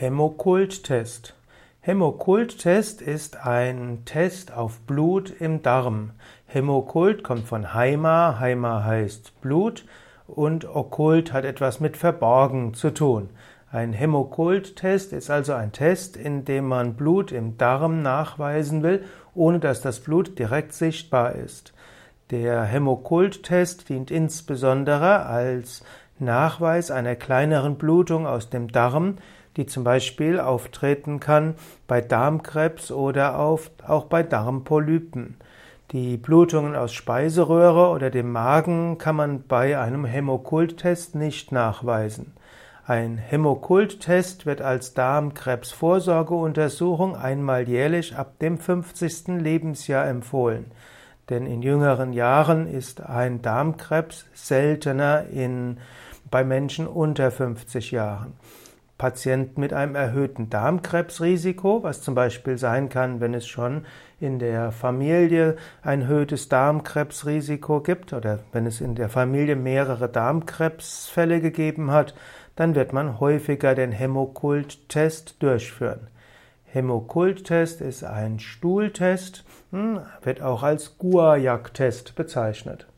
Hämokult-Test. Hämokult-Test ist ein Test auf Blut im Darm. Hämokult kommt von Heima, Heima heißt Blut und Okkult hat etwas mit verborgen zu tun. Ein Hämokult-Test ist also ein Test, in dem man Blut im Darm nachweisen will, ohne dass das Blut direkt sichtbar ist. Der Hämokult-Test dient insbesondere als Nachweis einer kleineren Blutung aus dem Darm, die zum Beispiel auftreten kann bei Darmkrebs oder auch bei Darmpolypen. Die Blutungen aus Speiseröhre oder dem Magen kann man bei einem Hämokult-Test nicht nachweisen. Ein Hämokult-Test wird als Darmkrebsvorsorgeuntersuchung einmal jährlich ab dem 50. Lebensjahr empfohlen. Denn in jüngeren Jahren ist ein Darmkrebs seltener in, bei Menschen unter 50 Jahren. Patienten mit einem erhöhten Darmkrebsrisiko, was zum Beispiel sein kann, wenn es schon in der Familie ein erhöhtes Darmkrebsrisiko gibt oder wenn es in der Familie mehrere Darmkrebsfälle gegeben hat, dann wird man häufiger den Hämokult-Test durchführen. Hämokult-Test ist ein Stuhltest, hm, wird auch als Guajak-Test bezeichnet.